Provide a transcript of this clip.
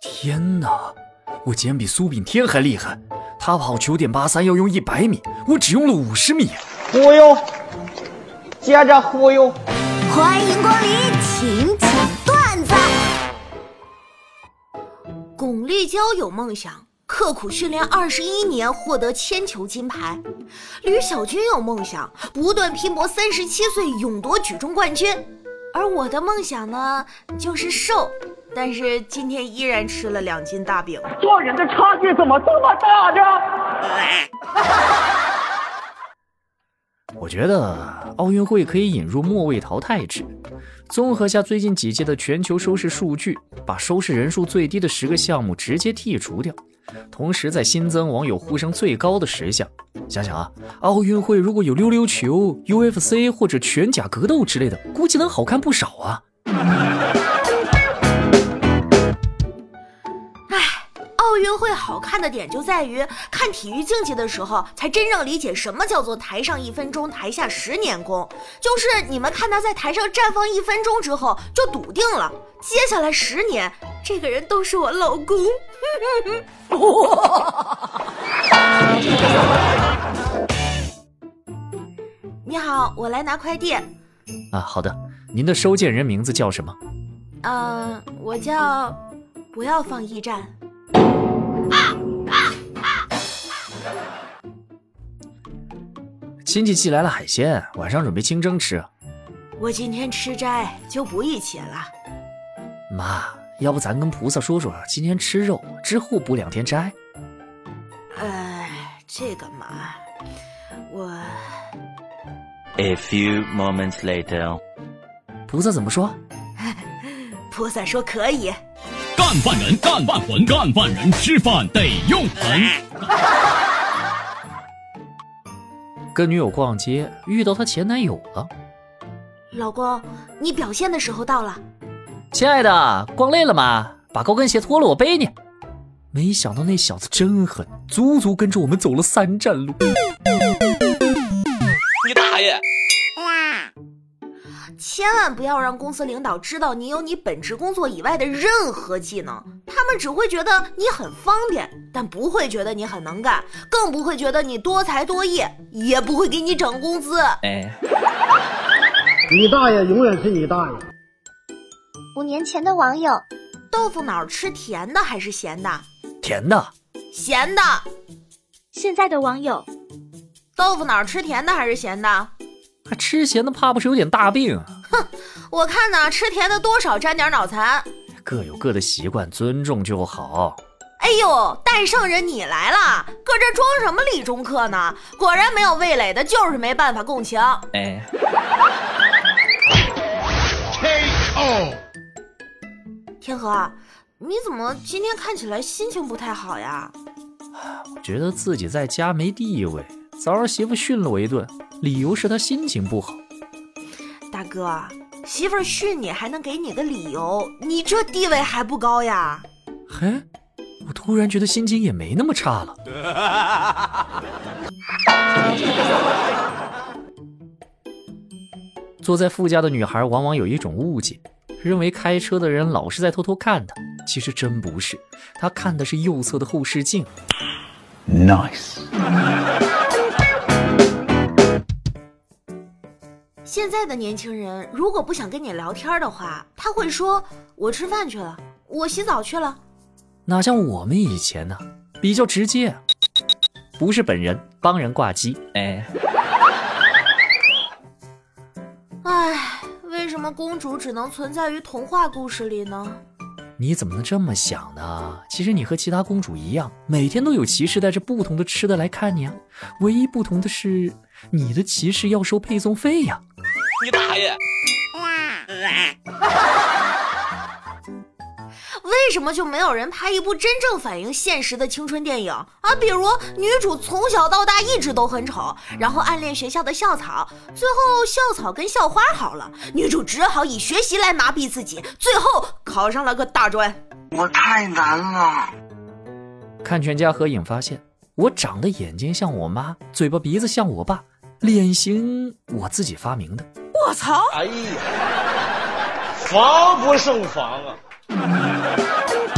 天哪，我竟然比苏炳添还厉害！他跑九点八三要用一百米，我只用了五十米。忽悠，接着忽悠。欢迎光临，请讲段子。巩立姣有梦想，刻苦训练二十一年，获得铅球金牌。吕小军有梦想，不断拼搏，三十七岁勇夺举重冠军。而我的梦想呢，就是瘦，但是今天依然吃了两斤大饼。做人的差距怎么这么大呢？我觉得奥运会可以引入末位淘汰制，综合下最近几届的全球收视数据，把收视人数最低的十个项目直接剔除掉。同时，再新增网友呼声最高的十项。想想啊，奥运会如果有溜溜球、UFC 或者拳甲格斗之类的，估计能好看不少啊。奥运会好看的点就在于看体育竞技的时候，才真正理解什么叫做台上一分钟，台下十年功。就是你们看他在台上绽放一分钟之后，就笃定了接下来十年，这个人都是我老公。你好，我来拿快递。啊，好的，您的收件人名字叫什么？嗯，我叫不要放驿站。亲戚寄来了海鲜，晚上准备清蒸吃。我今天吃斋，就不一起了。妈，要不咱跟菩萨说说，今天吃肉，之后补两天斋。哎，这个嘛，我 A few moments later，菩萨怎么说？菩萨说可以。干饭人，干饭魂，干饭人吃饭得用盆。跟女友逛街，遇到她前男友了。老公，你表现的时候到了。亲爱的，逛累了吗？把高跟鞋脱了，我背你。没想到那小子真狠，足足跟着我们走了三站路。千万不要让公司领导知道你有你本职工作以外的任何技能，他们只会觉得你很方便，但不会觉得你很能干，更不会觉得你多才多艺，也不会给你涨工资。哎，你大爷永远是你大爷。五年前的网友，豆腐脑吃甜的还是咸的？甜的。咸的。现在的网友，豆腐脑吃甜的还是咸的？还吃咸的，怕不是有点大病？哼，我看呢，吃甜的多少沾点脑残。各有各的习惯，尊重就好。哎呦，戴圣人你来了，搁这装什么理中客呢？果然没有味蕾的，就是没办法共情。哎，K.O. 天河，你怎么今天看起来心情不太好呀？觉得自己在家没地位，早上媳妇训了我一顿，理由是他心情不好。大哥，媳妇儿训你还能给你个理由，你这地位还不高呀？嘿，我突然觉得心情也没那么差了。坐在副驾的女孩往往有一种误解，认为开车的人老是在偷偷看她，其实真不是，她看的是右侧的后视镜。Nice。现在的年轻人如果不想跟你聊天的话，他会说：“我吃饭去了，我洗澡去了。哪像我们以前呢，比较直接，不是本人，帮人挂机。哎，”哎，为什么公主只能存在于童话故事里呢？你怎么能这么想呢？其实你和其他公主一样，每天都有骑士带着不同的吃的来看你啊，唯一不同的是，你的骑士要收配送费呀。你大爷！为什么就没有人拍一部真正反映现实的青春电影啊？比如女主从小到大一直都很丑，然后暗恋学校的校草，最后校草跟校花好了，女主只好以学习来麻痹自己，最后考上了个大专。我太难了。看全家合影发现，我长得眼睛像我妈，嘴巴鼻子像我爸，脸型我自己发明的。我操！哎呀，防不胜防啊！Thank you.